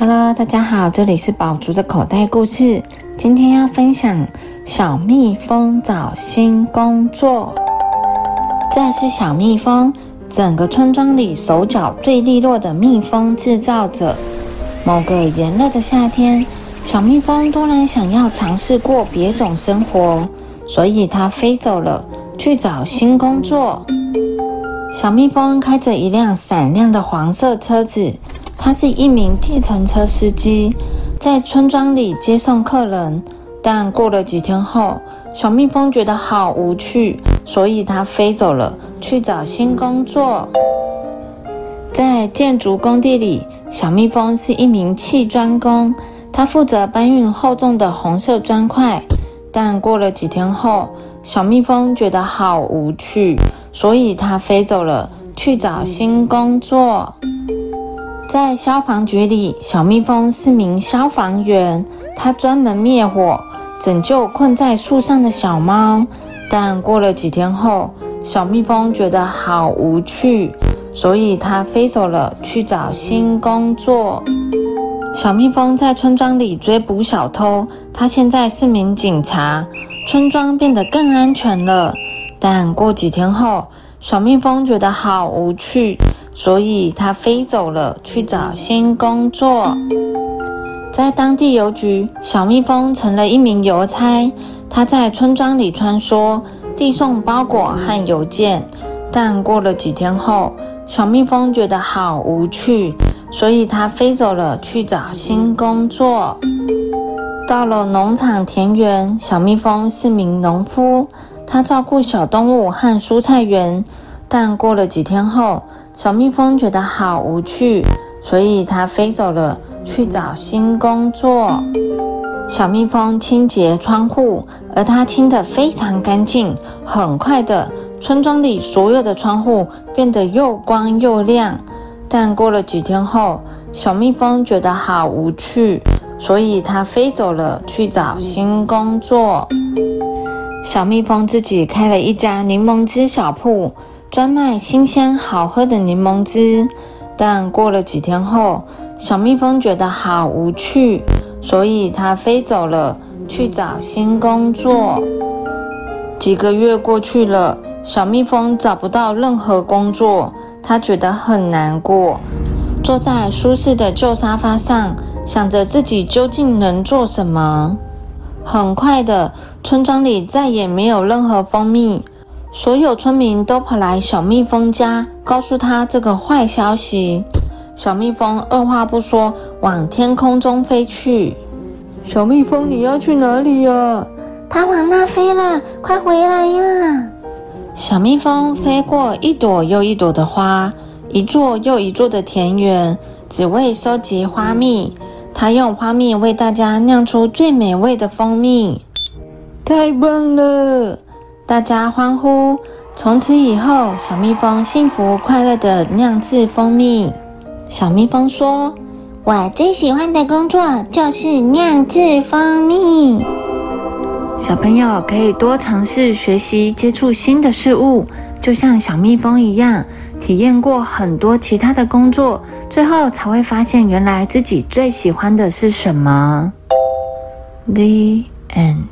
Hello，大家好，这里是宝竹的口袋故事。今天要分享小蜜蜂找新工作。这是小蜜蜂，整个村庄里手脚最利落的蜜蜂制造者。某个炎热的夏天，小蜜蜂突然想要尝试过别种生活，所以它飞走了，去找新工作。小蜜蜂开着一辆闪亮的黄色车子。他是一名计程车司机，在村庄里接送客人。但过了几天后，小蜜蜂觉得好无趣，所以它飞走了，去找新工作。在建筑工地里，小蜜蜂是一名砌砖工，他负责搬运厚重的红色砖块。但过了几天后，小蜜蜂觉得好无趣，所以它飞走了，去找新工作。在消防局里，小蜜蜂是名消防员，它专门灭火，拯救困在树上的小猫。但过了几天后，小蜜蜂觉得好无趣，所以它飞走了，去找新工作。小蜜蜂在村庄里追捕小偷，它现在是名警察，村庄变得更安全了。但过几天后，小蜜蜂觉得好无趣。所以它飞走了，去找新工作。在当地邮局，小蜜蜂成了一名邮差。它在村庄里穿梭，递送包裹和邮件。但过了几天后，小蜜蜂觉得好无趣，所以它飞走了，去找新工作。到了农场田园，小蜜蜂是名农夫，它照顾小动物和蔬菜园。但过了几天后，小蜜蜂觉得好无趣，所以它飞走了，去找新工作。小蜜蜂清洁窗户，而它清得非常干净。很快的，村庄里所有的窗户变得又光又亮。但过了几天后，小蜜蜂觉得好无趣，所以它飞走了，去找新工作。小蜜蜂自己开了一家柠檬汁小铺。专卖新鲜好喝的柠檬汁，但过了几天后，小蜜蜂觉得好无趣，所以它飞走了，去找新工作。几个月过去了，小蜜蜂找不到任何工作，它觉得很难过，坐在舒适的旧沙发上，想着自己究竟能做什么。很快的，村庄里再也没有任何蜂蜜。所有村民都跑来小蜜蜂家，告诉他这个坏消息。小蜜蜂二话不说，往天空中飞去。小蜜蜂，你要去哪里呀？它往那飞了，快回来呀！小蜜蜂飞过一朵又一朵的花，一座又一座的田园，只为收集花蜜。它用花蜜为大家酿出最美味的蜂蜜。太棒了！大家欢呼！从此以后，小蜜蜂幸福快乐的酿制蜂蜜。小蜜蜂说：“我最喜欢的工作就是酿制蜂蜜。”小朋友可以多尝试学习，接触新的事物，就像小蜜蜂一样，体验过很多其他的工作，最后才会发现原来自己最喜欢的是什么。The end.